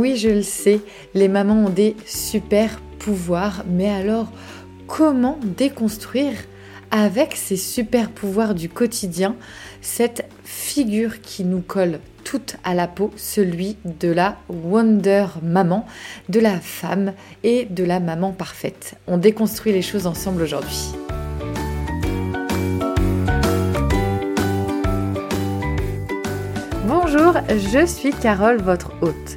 Oui, je le sais, les mamans ont des super pouvoirs, mais alors comment déconstruire avec ces super pouvoirs du quotidien cette figure qui nous colle toute à la peau, celui de la Wonder Maman, de la femme et de la maman parfaite. On déconstruit les choses ensemble aujourd'hui. Bonjour, je suis Carole, votre hôte.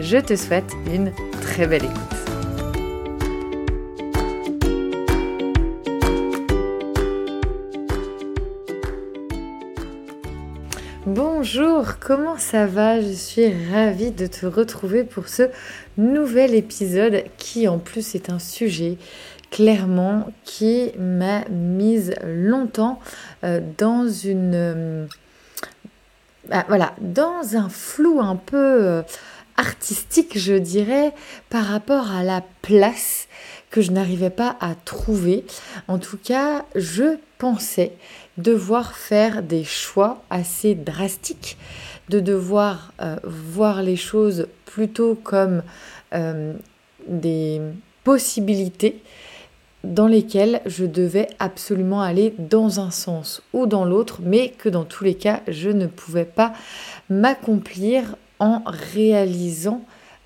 Je te souhaite une très belle écoute. Bonjour, comment ça va? Je suis ravie de te retrouver pour ce nouvel épisode qui en plus est un sujet clairement qui m'a mise longtemps euh, dans une euh, bah, voilà, dans un flou un peu euh, artistique, je dirais, par rapport à la place que je n'arrivais pas à trouver. En tout cas, je pensais devoir faire des choix assez drastiques, de devoir euh, voir les choses plutôt comme euh, des possibilités dans lesquelles je devais absolument aller dans un sens ou dans l'autre, mais que dans tous les cas, je ne pouvais pas m'accomplir en réalisant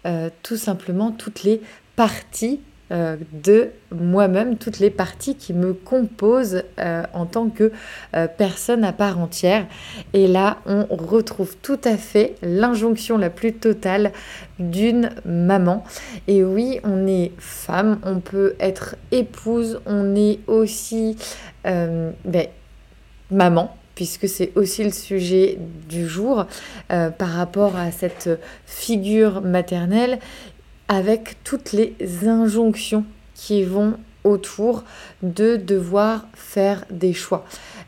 euh, tout simplement toutes les parties euh, de moi-même, toutes les parties qui me composent euh, en tant que personne à part entière. Et là, on retrouve tout à fait l'injonction la plus totale d'une maman. Et oui, on est femme, on peut être épouse, on est aussi ben, maman puisque c'est aussi le sujet du jour euh, par rapport à cette figure maternelle, avec toutes les injonctions qui vont autour de devoir faire des choix.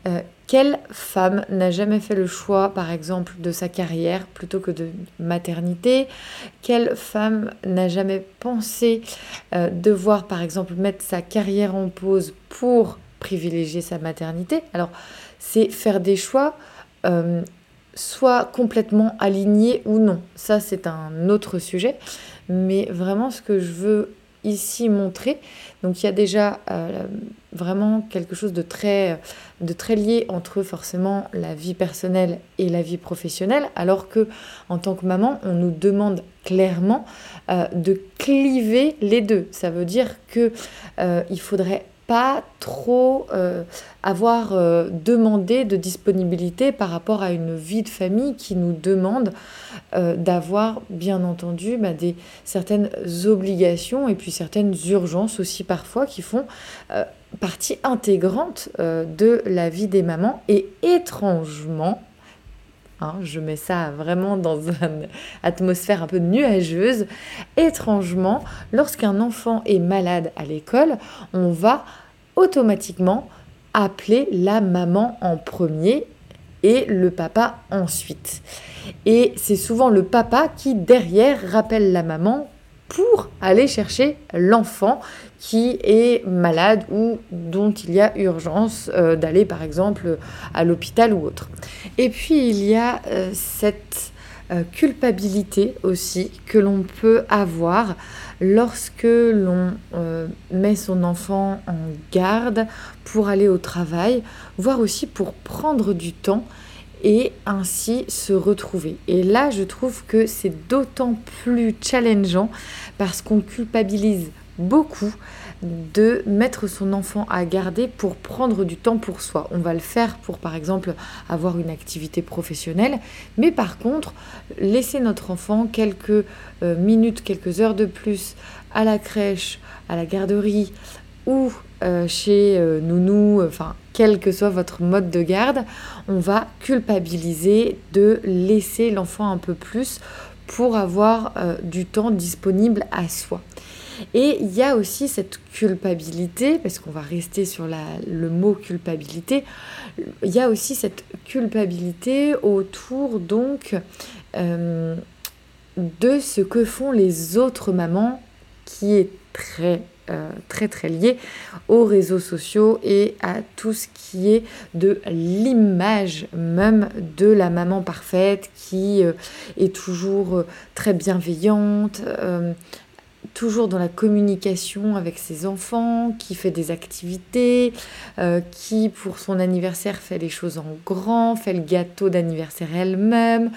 Euh, quelle femme n'a jamais fait le choix, par exemple, de sa carrière plutôt que de maternité? Quelle femme n'a jamais pensé euh, devoir, par exemple, mettre sa carrière en pause pour privilégier sa maternité? Alors, c'est faire des choix euh, soit complètement alignés ou non. Ça, c'est un autre sujet. Mais vraiment, ce que je veux ici montrer, donc il y a déjà euh, vraiment quelque chose de très, lié entre forcément la vie personnelle et la vie professionnelle, alors que en tant que maman, on nous demande clairement euh, de cliver les deux. Ça veut dire que il faudrait pas trop euh, avoir euh, demandé de disponibilité par rapport à une vie de famille qui nous demande euh, d'avoir bien entendu bah, des, certaines obligations et puis certaines urgences aussi parfois qui font partie intégrante de la vie des mamans. Et étrangement Hein, je mets ça vraiment dans une atmosphère un peu nuageuse. Étrangement, lorsqu'un enfant est malade à l'école, on va automatiquement appeler la maman en premier et le papa ensuite. Et c'est souvent le papa qui derrière rappelle la maman pour aller chercher l'enfant qui est malade ou dont il y a urgence euh, d'aller par exemple à l'hôpital ou autre. Et puis il y a euh, cette euh, culpabilité aussi que l'on peut avoir lorsque l'on met son enfant en garde pour aller au travail, voire aussi pour prendre du temps et ainsi se retrouver. Et là, je trouve que c'est d'autant plus challengeant parce qu'on culpabilise beaucoup de mettre son enfant à garder pour prendre du temps pour soi. On va le faire pour par exemple avoir une activité professionnelle, mais par contre, laisser notre enfant quelques euh, minutes, quelques heures de plus à la crèche, à la garderie ou euh, chez euh, Nounou, enfin quel que soit votre mode de garde, on va culpabiliser de laisser l'enfant un peu plus pour avoir euh, du temps disponible à soi. Et il y a aussi cette culpabilité, parce qu'on va rester sur le mot culpabilité, il y a aussi cette culpabilité autour donc de ce que font les autres mamans qui est très euh, très très lié aux réseaux sociaux et à tout ce qui est de l'image même de la maman parfaite qui euh, est toujours euh, très bienveillante, toujours dans la communication avec ses enfants, qui fait des activités, qui pour son anniversaire fait les choses en grand, fait le gâteau d'anniversaire elle-même.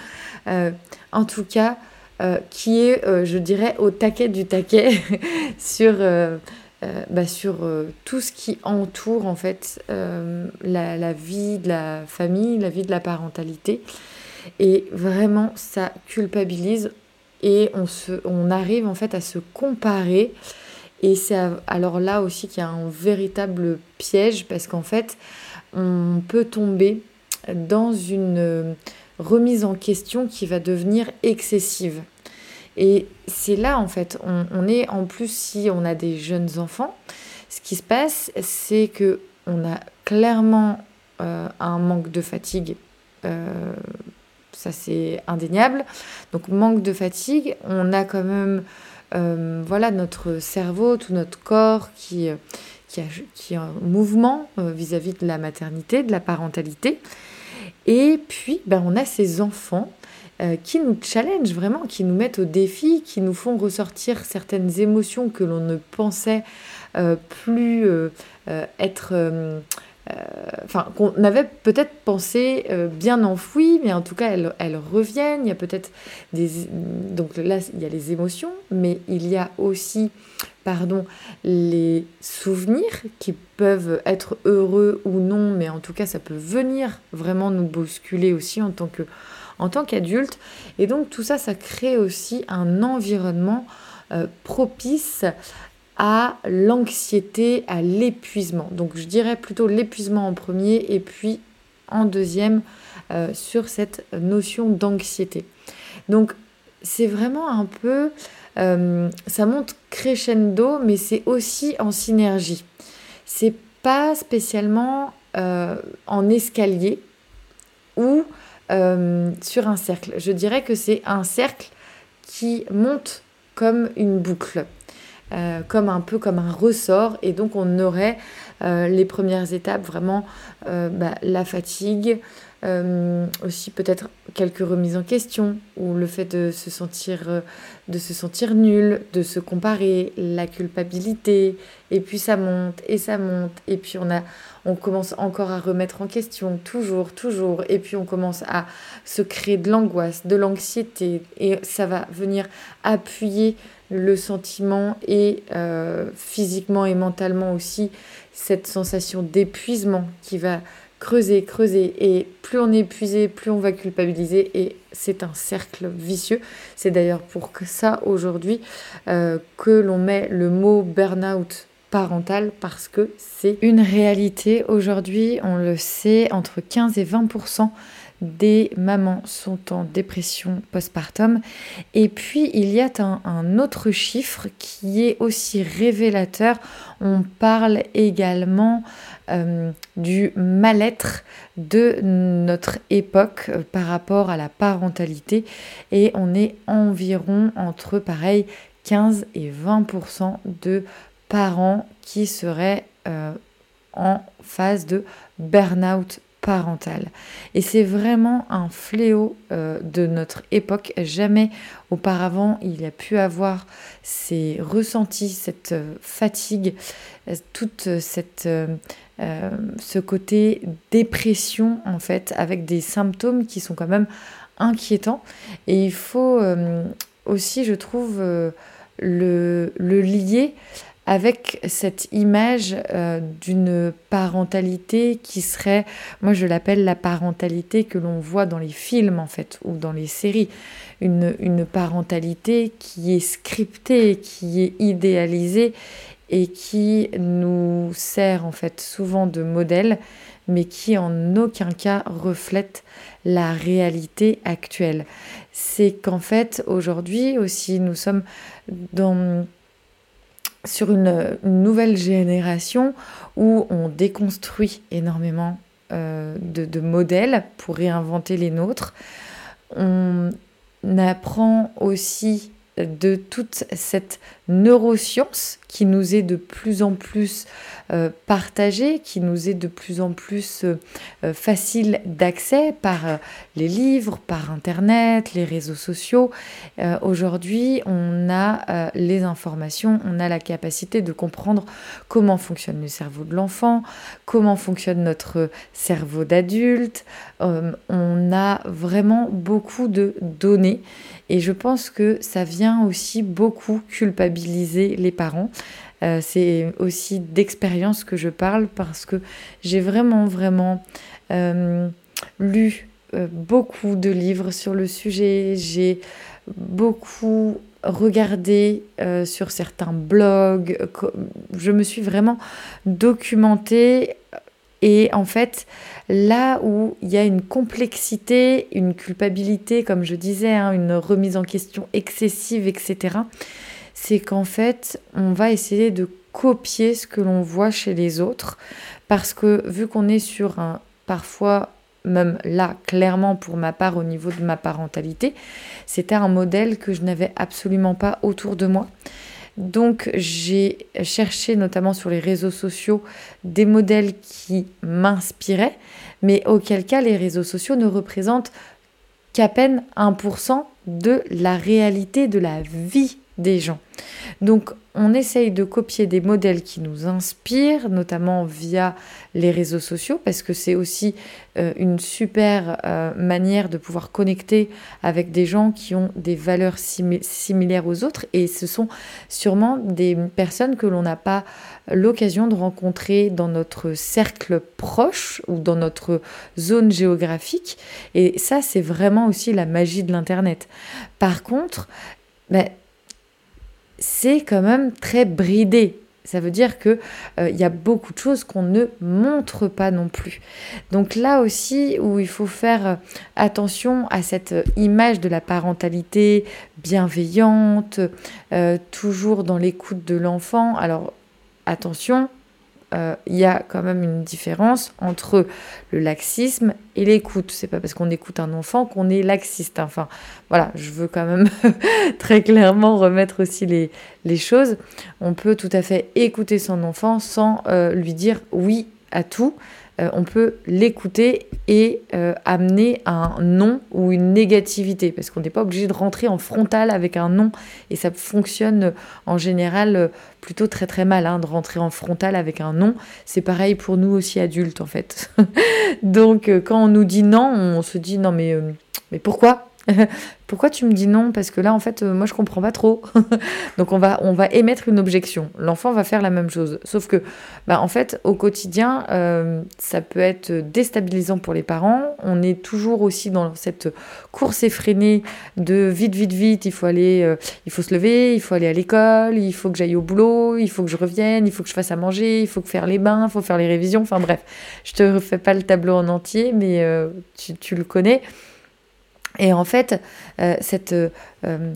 en tout cas, euh, qui est, euh, je dirais, au taquet du taquet sur, euh, bah, sur tout ce qui entoure en fait la, la, vie de la famille, la vie de la parentalité. Et vraiment, ça culpabilise et on, se, on arrive en fait à se comparer. Et c'est alors là aussi qu'il y a un véritable piège parce qu'en fait, on peut tomber dans une remise en question qui va devenir excessive. Et c'est là, en fait, on, est en plus, si on a des jeunes enfants, ce qui se passe, c'est que on a clairement euh, un manque de fatigue. Euh, ça, c'est indéniable. Donc, manque de fatigue, on a quand même euh, voilà, notre cerveau, tout notre corps qui, qui, qui est en mouvement vis-à-vis -vis de la maternité, de la parentalité. Et puis, ben, on a ces enfants euh, qui nous challenge vraiment, qui nous mettent au défi, qui nous font ressortir certaines émotions que l'on ne pensait euh, plus euh, être... Enfin, qu'on avait peut-être pensé bien enfouies, mais en tout cas, elles, elles reviennent. Il y a peut-être des. Donc là, il y a les émotions, mais il y a aussi pardon, les souvenirs qui peuvent être heureux ou non, mais en tout cas ça peut venir vraiment nous bousculer aussi en tant que en tant qu'adulte. Et donc tout ça, ça crée aussi un environnement euh, propice à l'anxiété, à l'épuisement. Donc je dirais plutôt l'épuisement en premier et puis en deuxième euh, sur cette notion d'anxiété. Donc c'est vraiment un peu, euh, ça monte crescendo, mais c'est aussi en synergie. C'est pas spécialement en escalier ou euh, sur un cercle. Je dirais que c'est un cercle qui monte comme une boucle, euh, comme un peu comme un ressort, et donc on aurait euh, les premières étapes vraiment bah, la fatigue, euh, aussi peut-être quelques remises en question ou le fait de se sentir euh, de se sentir nul, de se comparer, la culpabilité et puis ça monte et ça monte et puis on a on commence encore à remettre en question toujours toujours et puis on commence à se créer de l'angoisse, de l'anxiété et ça va venir appuyer le sentiment et euh, physiquement et mentalement aussi cette sensation d'épuisement qui va creuser, creuser. Et plus on est épuisé, plus on va culpabiliser. Et c'est un cercle vicieux. C'est d'ailleurs pour ça aujourd'hui euh, que l'on met le mot burn-out parental parce que c'est une réalité. Aujourd'hui, on le sait, entre 15 et 20% des mamans sont en dépression postpartum. Et puis, il y a un, autre chiffre qui est aussi révélateur. On parle également euh, du mal-être de notre époque euh, par rapport à la parentalité. Et on est environ entre, pareil, 15 et 20% de parents qui seraient euh, en phase de burn-out parental. Et c'est vraiment un fléau de notre époque. Jamais auparavant il a pu avoir ces ressentis, cette fatigue, toute cette ce côté dépression en fait, avec des symptômes qui sont quand même inquiétants. Et il faut aussi, je trouve, le, le lier avec cette image euh, d'une parentalité qui serait, moi je l'appelle la parentalité que l'on voit dans les films en fait, ou dans les séries, une, une parentalité qui est scriptée, qui est idéalisée et qui nous sert en fait souvent de modèle, mais qui en aucun cas reflète la réalité actuelle. C'est qu'en fait aujourd'hui aussi nous sommes dans sur une, nouvelle génération où on déconstruit énormément euh, de, modèles pour réinventer les nôtres. On apprend aussi de toute cette neuroscience qui nous est de plus en plus euh, partagée, qui nous est de plus en plus euh, euh, facile d'accès par les livres, par Internet, les réseaux sociaux. Aujourd'hui, on a les informations, on a la capacité de comprendre comment fonctionne le cerveau de l'enfant, comment fonctionne notre cerveau d'adulte. on a vraiment beaucoup de données et je pense que ça vient aussi beaucoup culpabiliser les parents. Euh, c'est aussi d'expérience que je parle parce que j'ai vraiment, vraiment euh, lu euh, beaucoup de livres sur le sujet. J'ai beaucoup regardé sur certains blogs. Je me suis vraiment documentée et en fait, là où il y a une complexité, une culpabilité, comme je disais, hein, une remise en question excessive, etc., c'est qu'en fait, on va essayer de copier ce que l'on voit chez les autres, parce que vu qu'on est sur un, parfois, même là, clairement pour ma part au niveau de ma parentalité, c'était un modèle que je n'avais absolument pas autour de moi. Donc j'ai cherché notamment sur les réseaux sociaux des modèles qui m'inspiraient, mais auquel cas les réseaux sociaux ne représentent qu'à peine 1% de la réalité de la vie des gens. Donc on essaye de copier des modèles qui nous inspirent, notamment via les réseaux sociaux, parce que c'est aussi euh, une super euh, manière de pouvoir connecter avec des gens qui ont des valeurs similaires aux autres, et ce sont sûrement des personnes que l'on n'a pas l'occasion de rencontrer dans notre cercle proche ou dans notre zone géographique, et ça c'est vraiment aussi la magie de l'Internet. Par contre, ben, c'est quand même très bridé. Ça veut dire qu'il euh, y a beaucoup de choses qu'on ne montre pas non plus. Donc là aussi, où il faut faire euh, attention à cette image de la parentalité bienveillante, euh, toujours dans l'écoute de l'enfant. Alors attention, euh, il y a quand même une différence entre le laxisme et l'écoute. C'est pas parce qu'on écoute un enfant qu'on est laxiste. Enfin, voilà, je veux quand même très clairement remettre aussi les, les, choses. On peut tout à fait écouter son enfant sans euh, lui dire oui à tout. Euh, on peut l'écouter et euh, amener un non ou une négativité, parce qu'on n'est pas obligé de rentrer en frontal avec un non, et ça fonctionne en général plutôt très très mal, hein, de rentrer en frontal avec un non. C'est pareil pour nous aussi adultes en fait. Donc euh, quand on nous dit non, on se dit non mais pourquoi? Pourquoi tu me dis non? Parce que là, en fait, euh, moi, je comprends pas trop. Donc, on va, on va émettre une objection. L'enfant va faire la même chose. Sauf que, bah, en fait, au quotidien, euh, ça peut être déstabilisant pour les parents. On est toujours aussi dans cette course effrénée de vite, vite, vite. Il faut aller, euh, il faut se lever, il faut aller à l'école, il faut que j'aille au boulot, il faut que je revienne, il faut que je fasse à manger, il faut que faire les bains, il faut faire les révisions. Enfin bref, je te refais pas le tableau en entier, mais tu, tu le connais. Et en fait, euh, cette, euh,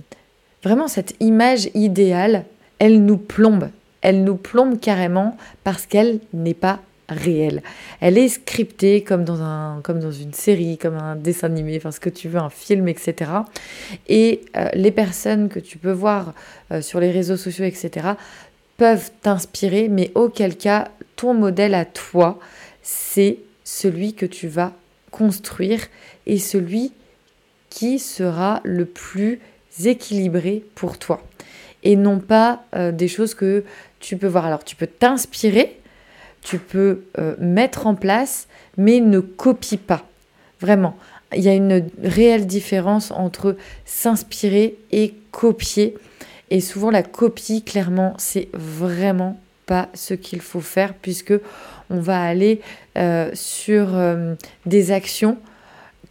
vraiment cette image idéale, elle nous plombe. Elle nous plombe carrément parce qu'elle n'est pas réelle. Elle est scriptée comme dans, un, comme dans une série, comme un dessin animé, enfin ce que tu veux, un film, etc. Et euh, les personnes que tu peux voir euh, sur les réseaux sociaux, etc., peuvent t'inspirer, mais auquel cas, ton modèle à toi, c'est celui que tu vas construire et celui sera le plus équilibré pour toi. Et non pas euh, des choses que tu peux voir. Alors tu peux t'inspirer, tu peux euh, mettre en place, mais ne copie pas. Vraiment. Il y a une réelle différence entre s'inspirer et copier. Et souvent la copie, clairement, c'est vraiment pas ce qu'il faut faire puisque on va aller euh, sur des actions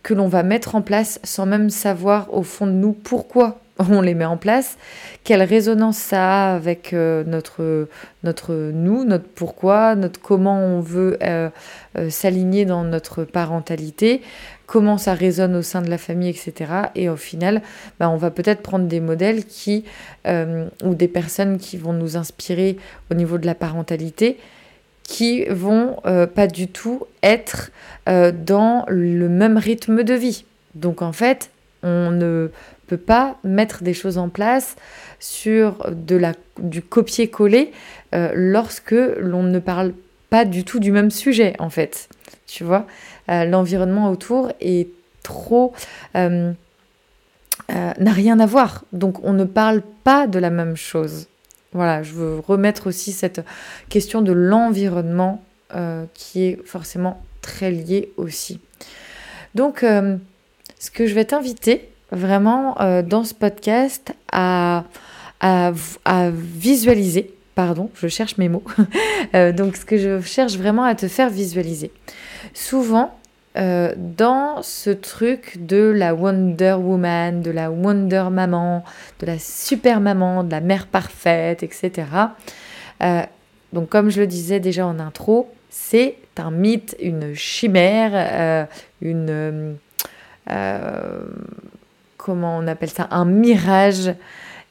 que l'on va mettre en place sans même savoir au fond de nous pourquoi on les met en place, quelle résonance ça a avec euh, notre, notre nous, notre pourquoi, notre comment on veut euh, euh, s'aligner dans notre parentalité, comment ça résonne au sein de la famille, etc. Et au final, bah, on va peut-être prendre des modèles qui, ou des personnes qui vont nous inspirer au niveau de la parentalité, qui vont pas du tout être dans le même rythme de vie. Donc en fait, on ne peut pas mettre des choses en place sur de la, du copier-coller euh, lorsque l'on ne parle pas du tout du même sujet, en fait. Tu vois, euh, l'environnement autour est trop... Euh, n'a rien à voir. Donc on ne parle pas de la même chose. Voilà, je veux remettre aussi cette question de l'environnement qui est forcément très lié aussi. Donc, ce que je vais t'inviter, vraiment euh, dans ce podcast à, visualiser. Pardon, je cherche mes mots. Euh, donc, ce que je cherche vraiment à te faire visualiser. Souvent, euh, dans ce truc de la Wonder Woman, de la Wonder Maman, de la Super Maman, de la mère parfaite, etc. donc, comme je le disais déjà en intro, c'est un mythe, une chimère, une comment on appelle ça, un mirage.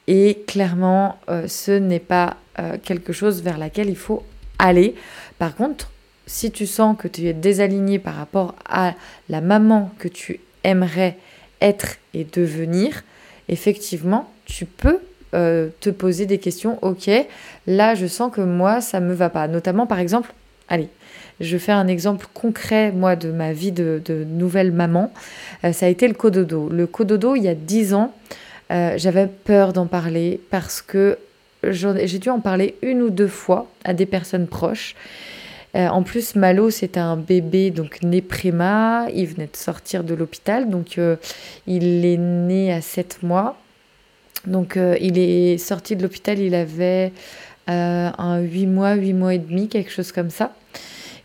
Et clairement, euh, ce n'est pas euh, quelque chose vers laquelle il faut aller. Par contre, si tu sens que tu es désaligné par rapport à la maman que tu aimerais être et devenir, effectivement, tu peux euh, te poser des questions. Ok, là, je sens que moi, ça me va pas. Notamment, par exemple, allez, je fais un exemple concret, moi, de ma vie de, nouvelle maman. Euh, ça a été le cododo. Le cododo, il y a dix ans, euh, j'avais peur d'en parler parce que j'ai dû en parler une ou deux fois à des personnes proches. Euh, en plus, Malo, c'était un bébé donc né préma. Il venait de sortir de l'hôpital, donc il est né à sept mois. Donc il est sorti de l'hôpital, il avait un 8 mois, 8 mois et demi, quelque chose comme ça.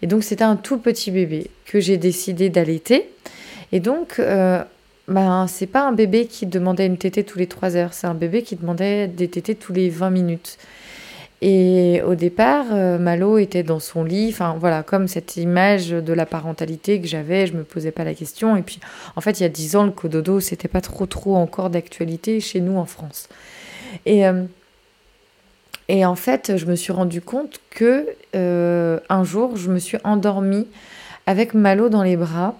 Et donc c'était un tout petit bébé que j'ai décidé d'allaiter. Et donc, euh, ben, c'est pas un bébé qui demandait une tétée tous les 3 heures, c'est un bébé qui demandait des tétées tous les 20 minutes. Et au départ, euh, Malo était dans son lit, enfin voilà, comme cette image de la parentalité que j'avais, je me posais pas la question. Et puis, en fait, il y a 10 ans, le cododo, c'était pas trop trop encore d'actualité chez nous en France. Et euh, en fait, je me suis rendu compte que euh, un jour, je me suis endormie avec Malo dans les bras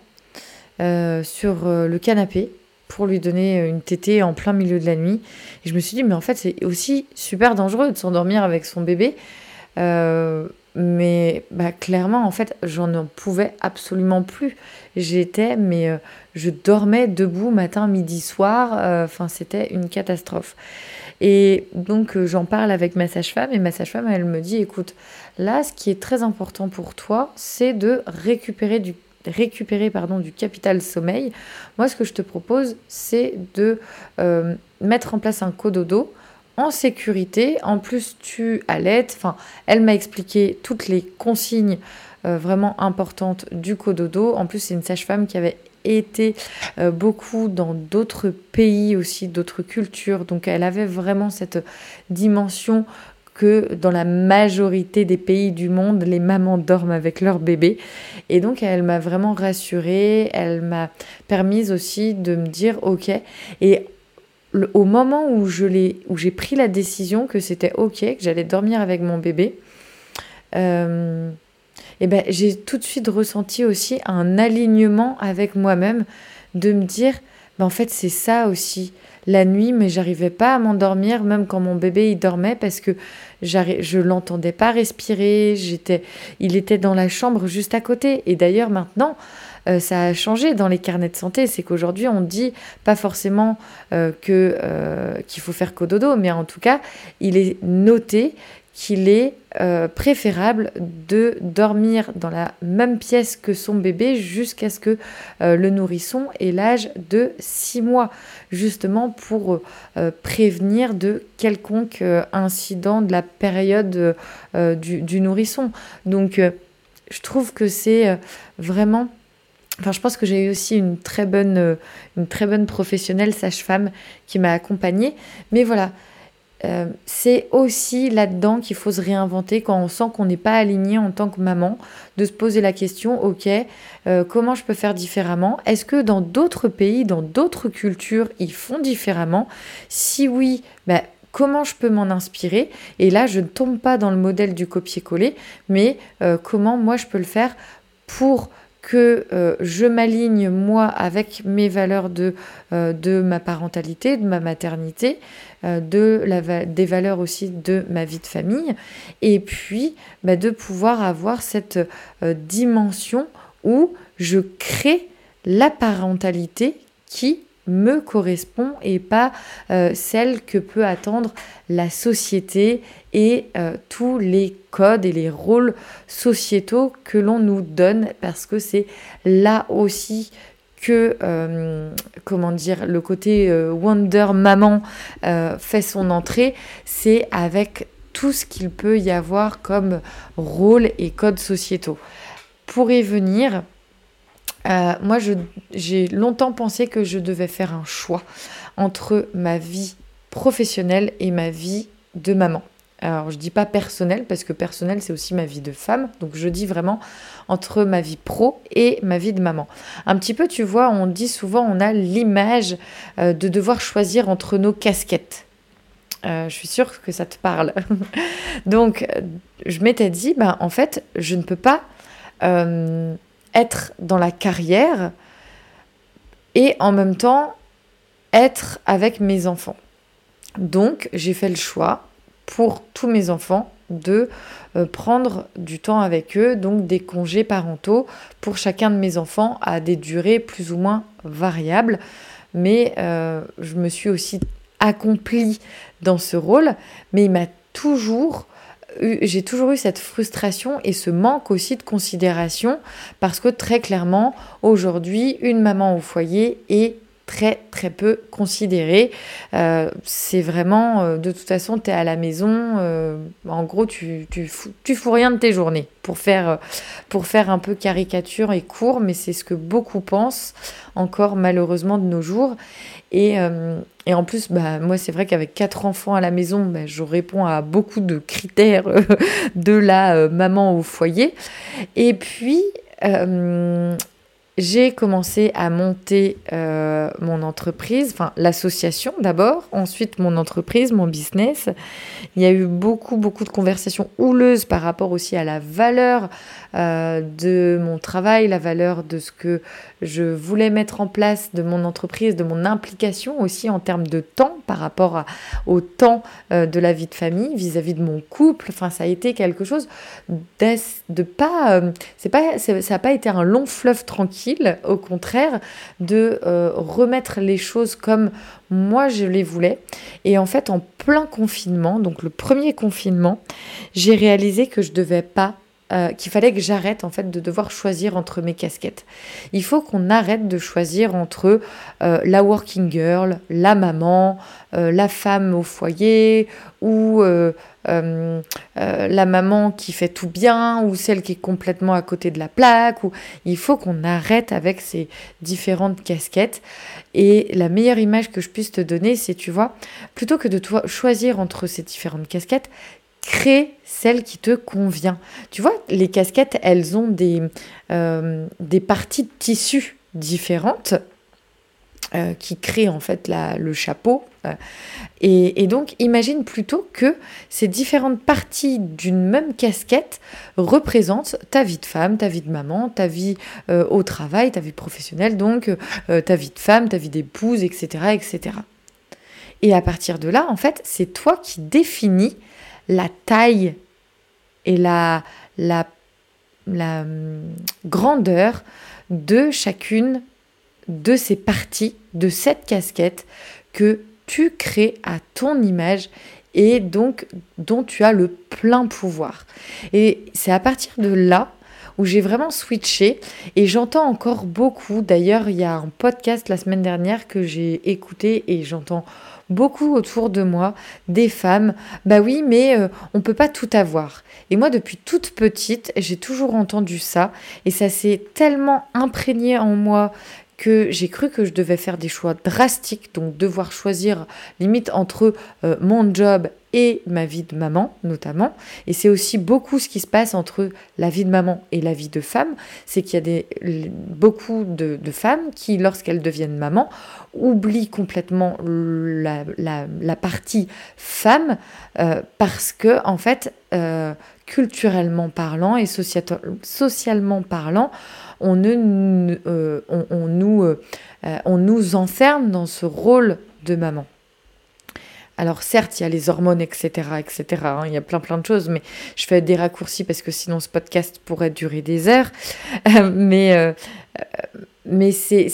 sur le canapé pour lui donner une tétée en plein milieu de la nuit. Et je me suis dit, mais en fait, c'est aussi super dangereux de s'endormir avec son bébé. mais bah, clairement, en fait, j'en pouvais absolument plus. J'étais, mais je dormais debout matin, midi, soir. Enfin, c'était une catastrophe. Et donc euh, j'en parle avec ma sage-femme et ma sage-femme elle me dit écoute là ce qui est très important pour toi c'est de récupérer du récupérer pardon, du capital sommeil. Moi ce que je te propose c'est de euh, mettre en place un cododo en sécurité. En plus tu allaites. Enfin elle m'a expliqué toutes les consignes euh, vraiment importantes du cododo. En plus c'est une sage-femme qui avait été euh, beaucoup dans d'autres pays aussi, d'autres cultures. Donc elle avait vraiment cette dimension que dans la majorité des pays du monde, les mamans dorment avec leurs bébés. Et donc elle m'a vraiment rassurée, elle m'a permis aussi de me dire ok. Et au moment où j'ai pris la décision que c'était ok, que j'allais dormir avec mon bébé, euh, eh ben, j'ai tout de suite ressenti aussi un alignement avec moi-même de me dire, ben, en fait, c'est ça aussi. La nuit, mais j'arrivais pas à m'endormir, même quand mon bébé dormait, parce que je l'entendais pas respirer. J'étais, il était dans la chambre juste à côté. Et d'ailleurs, maintenant, euh, ça a changé dans les carnets de santé. C'est qu'aujourd'hui, on dit pas forcément euh, que euh, qu'il faut faire cododo, mais en tout cas, il est noté qu'il est préférable de dormir dans la même pièce que son bébé jusqu'à ce que le nourrisson ait l'âge de 6 mois, justement pour prévenir de quelconque incident de la période du, nourrisson. Donc, je trouve que c'est vraiment Enfin, je pense que j'ai eu aussi une très bonne, euh, une très bonne professionnelle sage-femme qui m'a accompagnée. Mais voilà, euh, c'est aussi là-dedans qu'il faut se réinventer quand on sent qu'on n'est pas aligné en tant que maman, de se poser la question, ok, euh, comment je peux faire différemment? Est-ce que dans d'autres pays, dans d'autres cultures, ils font différemment? Si oui, ben, comment je peux m'en inspirer? Et là, je ne tombe pas dans le modèle du copier-coller, mais comment moi je peux le faire pour que euh, je m'aligne moi avec mes valeurs de, euh, ma parentalité, de ma maternité, euh, de des valeurs aussi de ma vie de famille, et puis bah, de pouvoir avoir cette dimension où je crée la parentalité qui me correspond et pas celle que peut attendre la société et euh, tous les codes et les rôles sociétaux que l'on nous donne parce que c'est là aussi que euh, comment dire le côté Wonder Maman fait son entrée, c'est avec tout ce qu'il peut y avoir comme rôle et codes sociétaux. Pour y venir, euh, moi, j'ai longtemps pensé que je devais faire un choix entre ma vie professionnelle et ma vie de maman. Alors, je dis pas personnelle, parce que personnelle, c'est aussi ma vie de femme. Donc, je dis vraiment entre ma vie pro et ma vie de maman. Un petit peu, tu vois, on dit souvent, on a l'image euh, de devoir choisir entre nos casquettes. Euh, je suis sûre que ça te parle. Donc, je m'étais dit, ben, en fait, je ne peux pas être dans la carrière et en même temps être avec mes enfants. Donc j'ai fait le choix pour tous mes enfants de euh, prendre du temps avec eux, donc des congés parentaux pour chacun de mes enfants à des durées plus ou moins variables. Mais euh, je me suis aussi accomplie dans ce rôle, mais il m'a toujours j'ai toujours eu cette frustration et ce manque aussi de considération parce que très clairement, aujourd'hui, une maman au foyer est très très peu considérée. Euh, c'est vraiment, euh, de toute façon, tu es à la maison, euh, en gros, tu, tu, fous, tu fous rien de tes journées pour faire, pour faire un peu caricature et court, mais c'est ce que beaucoup pensent encore malheureusement de nos jours. Et, et en plus, bah, moi, c'est vrai qu'avec quatre enfants à la maison, bah, je réponds à beaucoup de critères de la maman au foyer. Et puis, j'ai commencé à monter euh, mon entreprise, enfin l'association d'abord, ensuite mon entreprise, mon business. Il y a eu beaucoup, beaucoup de conversations houleuses par rapport aussi à la valeur euh, de mon travail, la valeur de ce que je voulais mettre en place, de mon entreprise, de mon implication aussi en termes de temps par rapport au temps euh, de la vie de famille vis-à-vis de mon couple. Enfin, ça a été quelque chose de pas, c'est pas, ça n'a pas été un long fleuve tranquille au contraire, de euh, remettre les choses comme moi je les voulais. Et en fait, en plein confinement, donc le premier confinement, j'ai réalisé que je devais pas euh, qu'il fallait que j'arrête en fait de devoir choisir entre mes casquettes. Il faut qu'on arrête de choisir entre euh, la working girl, la maman, la femme au foyer ou euh, euh, la maman qui fait tout bien ou celle qui est complètement à côté de la plaque. Il faut qu'on arrête avec ces différentes casquettes. Et la meilleure image que je puisse te donner, c'est, tu vois, plutôt que de choisir entre ces différentes casquettes, crée celle qui te convient. Tu vois, les casquettes, elles ont des, euh, parties de tissu différentes. euh, qui crée en fait le chapeau. Euh, et, donc imagine plutôt que ces différentes parties d'une même casquette représentent ta vie de femme, ta vie de maman, ta vie au travail, ta vie professionnelle, donc ta vie de femme, ta vie d'épouse, etc., etc. Et à partir de là, en fait, c'est toi qui définis la taille et la, la, hum, grandeur de chacune de ces parties, de cette casquette que tu crées à ton image et donc dont tu as le plein pouvoir. Et c'est à partir de là où j'ai vraiment switché et j'entends encore beaucoup. D'ailleurs, il y a un podcast la semaine dernière que j'ai écouté et j'entends beaucoup autour de moi des femmes. Bah oui, mais on euh, on peut pas tout avoir. Et moi, depuis toute petite, j'ai toujours entendu ça et ça s'est tellement imprégné en moi que j'ai cru que je devais faire des choix drastiques, donc devoir choisir limite entre euh, mon job et ma vie de maman notamment. Et c'est aussi beaucoup ce qui se passe entre la vie de maman et la vie de femme, c'est qu'il y a des, beaucoup de, femmes qui, lorsqu'elles deviennent maman, oublient complètement la, la, partie femme euh, parce que en fait, euh, culturellement parlant et socialement parlant, on, ne, euh, on, nous, on nous enferme dans ce rôle de maman. Alors certes, il y a les hormones, etc., etc. Hein, il y a plein plein de choses, mais je fais des raccourcis parce que sinon ce podcast pourrait durer des heures. mais mais c'est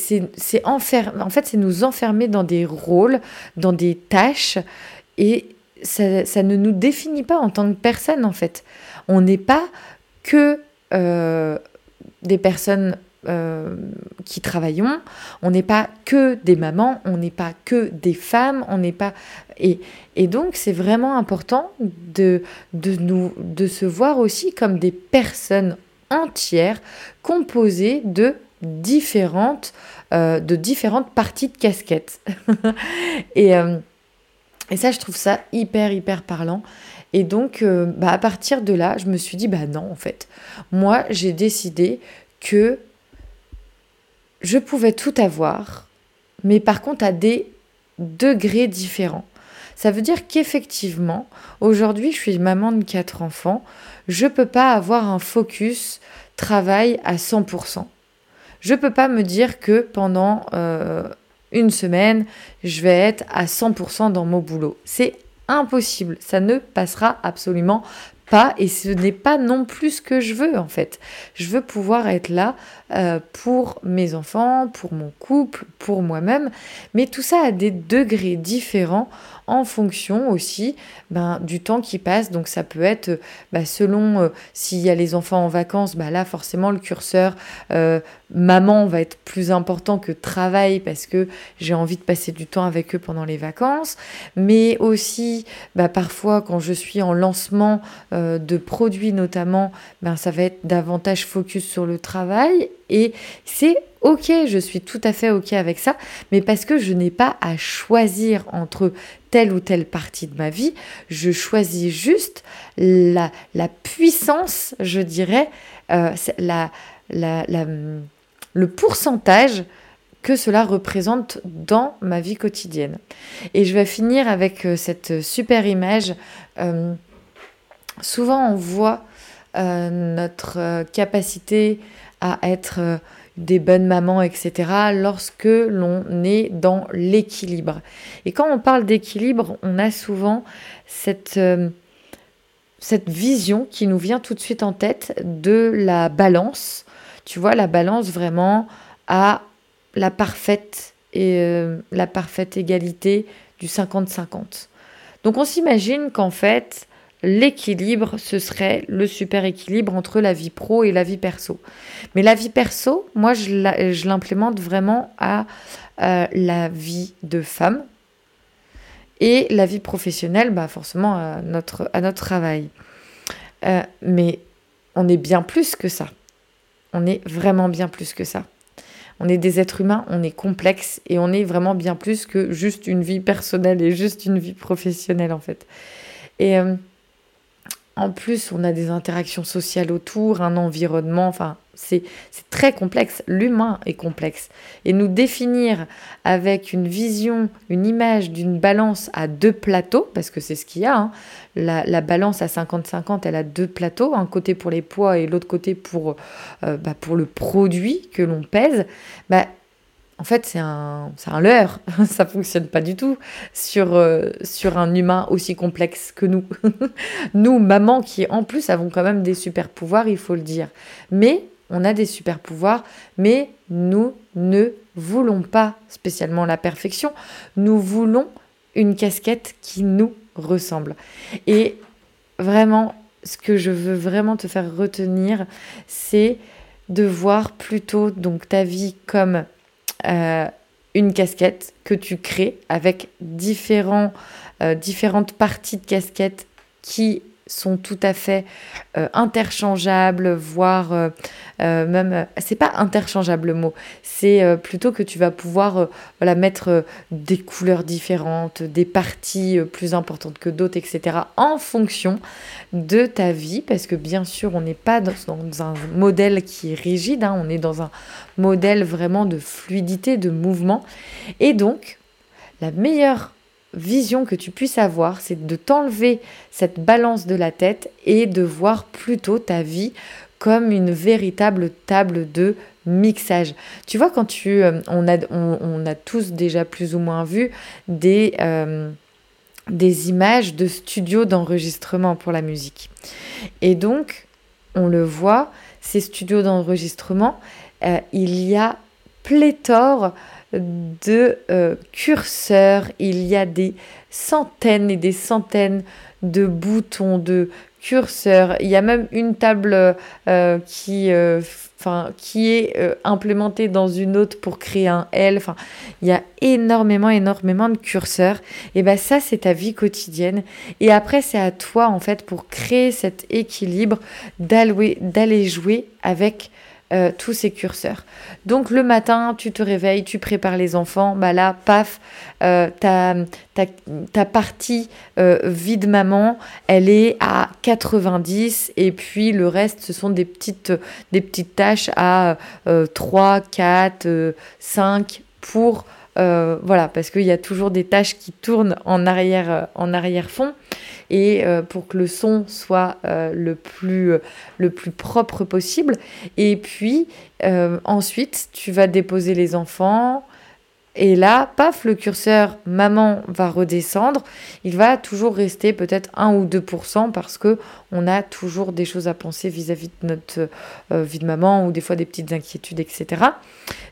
en fait c'est nous enfermer dans des rôles, dans des tâches, et ça, ne nous définit pas en tant que personne en fait. On n'est pas que euh, des personnes euh, qui travaillons, on n'est pas que des mamans, on n'est pas que des femmes, on n'est pas... Et, et donc c'est vraiment important de, de, nous, de se voir aussi comme des personnes entières composées de différentes, euh, de différentes parties de casquette. et, et ça, je trouve ça hyper, hyper parlant. Et donc, euh, bah, à partir de là, je me suis dit, bah non, en fait, moi, j'ai décidé que je pouvais tout avoir, mais par contre à des degrés différents. Ça veut dire qu'effectivement, aujourd'hui, je suis maman de quatre enfants, je peux pas avoir un focus travail à 100%. Je peux pas me dire que pendant euh, une semaine, je vais être à 100% dans mon boulot. C'est impossible. Ça ne passera absolument pas et ce n'est pas non plus ce que je veux en fait. Je veux pouvoir être là euh, pour mes enfants, pour mon couple, pour moi-même, mais tout ça a des degrés différents en fonction aussi ben, du temps qui passe. Donc ça peut être ben, selon euh, s'il y a les enfants en vacances, ben, là forcément le curseur euh, maman va être plus important que travail parce que j'ai envie de passer du temps avec eux pendant les vacances. Mais aussi ben, parfois quand je suis en lancement euh, de produits notamment, ben, ça va être davantage focus sur le travail. Et c'est ok, je suis tout à fait ok avec ça, mais parce que je n'ai pas à choisir entre telle ou telle partie de ma vie, je choisis juste la, la puissance, je dirais, euh, la, la, le pourcentage que cela représente dans ma vie quotidienne. Et je vais finir avec euh, cette super image. Euh, souvent, on voit notre capacité à être des bonnes mamans, etc., lorsque l'on est dans l'équilibre. Et quand on parle d'équilibre, on a souvent cette, euh, cette vision qui nous vient tout de suite en tête de la balance. Tu vois, la balance vraiment à la parfaite et euh, la parfaite égalité du 50-50. Donc on s'imagine qu'en fait, l'équilibre, ce serait le super équilibre entre la vie pro et la vie perso. Mais la vie perso, moi, je l'implémente vraiment à euh, la vie de femme et la vie professionnelle, bah forcément à notre, travail. Euh, mais on est bien plus que ça. On est vraiment bien plus que ça. On est des êtres humains, on est complexe et on est vraiment bien plus que juste une vie personnelle et juste une vie professionnelle en fait. Et euh, en plus, on a des interactions sociales autour, un environnement, enfin c'est très complexe. L'humain est complexe. Et nous définir avec une vision, une image d'une balance à deux plateaux, parce que c'est ce qu'il y a, hein. la, balance à 50-50, elle a deux plateaux, un côté pour les poids et l'autre côté pour, euh, bah, pour le produit que l'on pèse, bah, en fait, c'est un, un leurre. Ça fonctionne pas du tout sur, euh, sur un humain aussi complexe que nous. nous, maman, qui en plus avons quand même des super pouvoirs, il faut le dire. Mais on a des super pouvoirs, mais nous ne voulons pas spécialement la perfection. Nous voulons une casquette qui nous ressemble. Et vraiment, ce que je veux vraiment te faire retenir, c'est de voir plutôt donc ta vie comme euh, une casquette que tu crées avec euh, différentes parties de casquette qui sont tout à fait euh, interchangeables, voire euh, euh, même, c'est pas interchangeable le mot, c'est plutôt que tu vas pouvoir voilà, mettre des couleurs différentes, des parties plus importantes que d'autres, etc. en fonction de ta vie, parce que bien sûr, on n'est pas dans, un modèle qui est rigide, hein, on est dans un modèle vraiment de fluidité, de mouvement. Et donc, la meilleure vision que tu puisses avoir, c'est de t'enlever cette balance de la tête et de voir plutôt ta vie comme une véritable table de mixage. Tu vois, quand tu... Euh, on, a, on, a tous déjà plus ou moins vu des, euh, des images de studios d'enregistrement pour la musique. Et donc, on le voit, ces studios d'enregistrement, euh, il y a pléthore de euh, curseurs, il y a des centaines et des centaines de boutons, de curseurs. Il y a même une table euh, qui, euh, qui est implémentée dans une autre pour créer un L. Enfin, il y a énormément, énormément de curseurs. Et bien ça, c'est ta vie quotidienne. Et après, c'est à toi, en fait, pour créer cet équilibre, d'aller jouer avec euh, tous ces curseurs. Donc le matin, tu te réveilles, tu prépares les enfants, bah là, paf, euh, ta, ta, partie euh, vie de maman, elle est à 90 et puis le reste, ce sont des petites, des petites tâches à 3, 4, 5 pour... voilà, parce qu'il y a toujours des tâches qui tournent en arrière, en arrière-fond et euh, pour que le son soit euh, le, plus, euh, le plus propre possible. Et puis ensuite, tu vas déposer les enfants. Et là, paf, le curseur maman va redescendre. Il va toujours rester peut-être 1 ou 2% parce que on a toujours des choses à penser vis-à-vis de notre vie de maman ou des fois des petites inquiétudes, etc.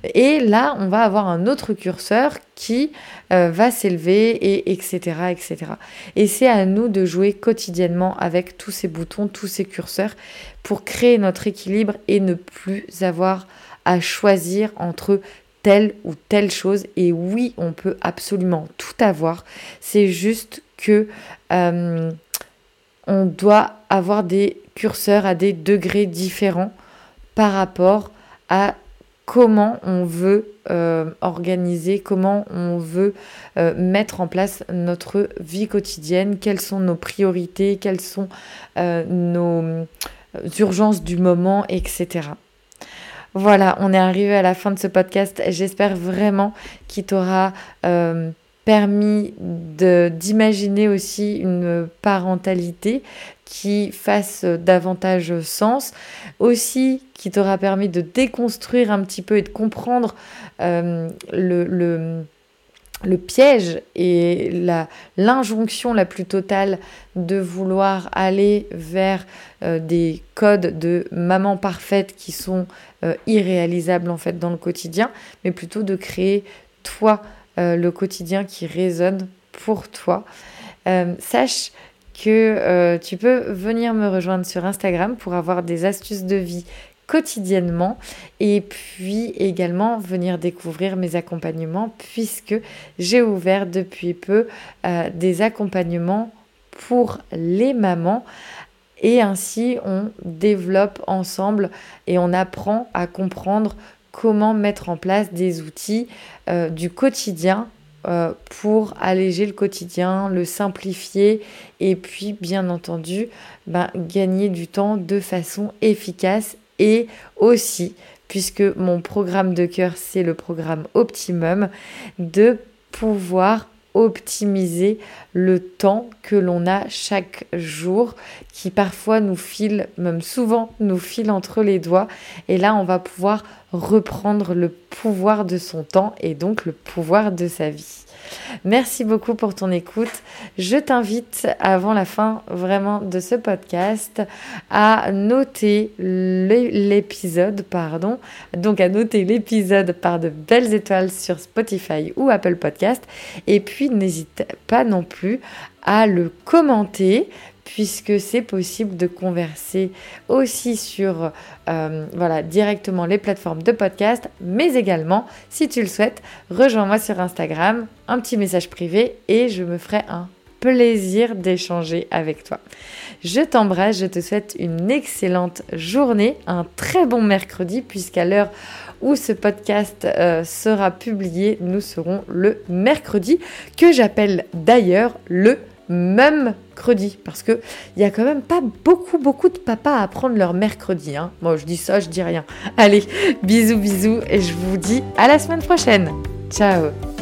Et là, on va avoir un autre curseur qui euh, va s'élever, et etc., etc. Et c'est à nous de jouer quotidiennement avec tous ces boutons, tous ces curseurs, pour créer notre équilibre et ne plus avoir à choisir entre telle ou telle chose. Et oui, on peut absolument tout avoir. C'est juste que euh, on doit avoir des curseurs à des degrés différents par rapport à comment on veut euh, organiser, comment on veut euh, mettre en place notre vie quotidienne, quelles sont nos priorités, quelles sont nos urgences du moment, etc. Voilà, on est arrivé à la fin de ce podcast. J'espère vraiment qu'il t'aura permis d'imaginer aussi une parentalité qui fasse davantage sens, aussi qui t'aura permis de déconstruire un petit peu et de comprendre euh, le, le, piège et l'injonction la, plus totale de vouloir aller vers euh, des codes de maman parfaite qui sont euh, irréalisables en fait dans le quotidien, mais plutôt de créer toi le quotidien qui résonne pour toi. sache que euh, tu peux venir me rejoindre sur Instagram pour avoir des astuces de vie quotidiennement et puis également venir découvrir mes accompagnements puisque j'ai ouvert depuis peu euh, des accompagnements pour les mamans et ainsi on développe ensemble et on apprend à comprendre comment mettre en place des outils euh, du quotidien euh, pour alléger le quotidien, le simplifier et puis bien entendu ben, gagner du temps de façon efficace et aussi, puisque mon programme de cœur, c'est le programme Optimum, de pouvoir optimiser le temps que l'on a chaque jour qui parfois nous file, même souvent nous file entre les doigts. Et là, on va pouvoir reprendre le pouvoir de son temps et donc le pouvoir de sa vie. Merci beaucoup pour ton écoute. Je t'invite avant la fin vraiment de ce podcast à noter l'épisode, pardon, donc à noter l'épisode par de belles étoiles sur Spotify ou Apple Podcast. Et puis n'hésite pas non plus à le commenter puisque c'est possible de converser aussi sur euh, voilà, directement les plateformes de podcast, mais également, si tu le souhaites, rejoins-moi sur Instagram, un petit message privé et je me ferai un plaisir d'échanger avec toi. Je t'embrasse, je te souhaite une excellente journée, un très bon mercredi, puisqu'à l'heure où ce podcast euh, sera publié, nous serons le mercredi, que j'appelle d'ailleurs le mercredi parce que il y a quand même pas beaucoup beaucoup de papas à prendre leur mercredi hein. Moi je dis ça, je dis rien. Allez, bisous bisous et je vous dis à la semaine prochaine. Ciao.